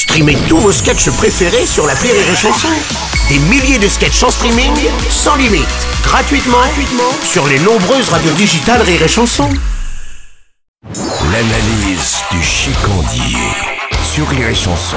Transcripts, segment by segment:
Streamez tous vos sketchs préférés sur la Rire et Chanson. Des milliers de sketchs en streaming, sans limite, gratuitement, gratuitement sur les nombreuses radios digitales Rire et Chanson. L'analyse du chicandier sur Rire et Chanson.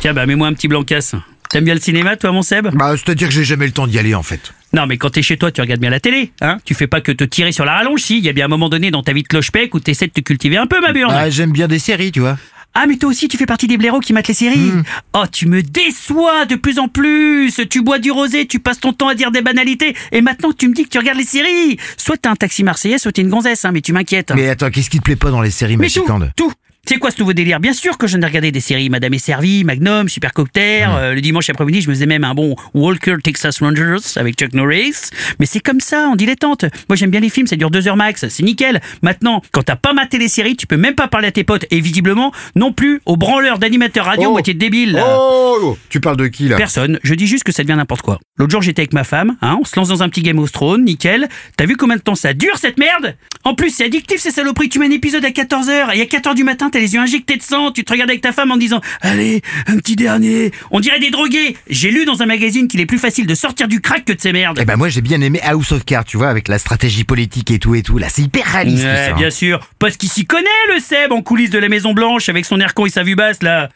Tiens, bah mets-moi un petit blancas. T'aimes bien le cinéma, toi, mon Seb? Bah, c'est-à-dire que j'ai jamais le temps d'y aller en fait. Non, mais quand t'es chez toi, tu regardes bien la télé, hein? Tu fais pas que te tirer sur la rallonge, si. Il y a bien un moment donné dans ta vie de cloche-pec où t'essaies de te cultiver un peu, ma burne. Bah, j'aime bien des séries, tu vois. Ah, mais toi aussi, tu fais partie des blaireaux qui matent les séries. Oh, tu me déçois de plus en plus. Tu bois du rosé, tu passes ton temps à dire des banalités, et maintenant tu me dis que tu regardes les séries Soit t'es un taxi marseillais, soit t'es une gonzesse, hein, mais tu m'inquiètes. Mais attends, qu'est-ce qui te plaît pas dans les séries, ma Mais tout c'est quoi ce nouveau délire? Bien sûr que je n'ai regardé des séries Madame est servie, Magnum, Super Cocktail. euh, le dimanche après-midi, je me faisais même un bon Walker Texas Rangers avec Chuck Norris. Mais c'est comme ça, en dilettante. Moi, j'aime bien les films, ça dure deux heures max, c'est nickel. Maintenant, quand t'as pas maté les séries, tu peux même pas parler à tes potes et visiblement non plus aux branleurs d'animateurs radio Oh. moitié débiles. là. Oh Tu parles de qui là? Personne, je dis juste que ça devient n'importe quoi. L'autre jour, j'étais avec ma femme, hein, on se lance dans un petit Game of Thrones, nickel. T'as vu combien de temps ça dure cette merde? En plus, c'est addictif ces saloperies. Tu mets un épisode à 14h et à 4h du matin, t'as les yeux injectés de sang, tu te regardes avec ta femme en disant Allez, un petit dernier. On dirait des drogués. J'ai lu dans un magazine qu'il est plus facile de sortir du crack que de ces merdes. Eh ben moi j'ai bien aimé House of Cards, tu vois, avec la stratégie politique et tout et tout. Là, c'est hyper réaliste. Ouais, ça, bien hein. sûr. Parce qu'il s'y connaît, le Seb, en coulisses de la Maison Blanche, avec son air con et sa vue basse, là.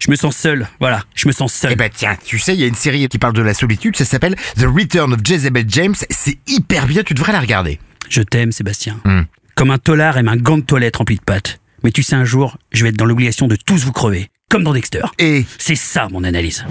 Je me sens seul. Voilà, je me sens seul. Eh ben tiens, tu sais, il y a une série qui parle de la solitude, ça s'appelle The Return of Jezebel James. C'est hyper bien, tu devrais la regarder. Je t'aime, Sébastien. Hmm. Comme un tolard aime un gant de toilette rempli de pâtes. Mais tu sais, un jour, je vais être dans l'obligation de tous vous crever. Comme dans Dexter. Et C'est ça mon analyse.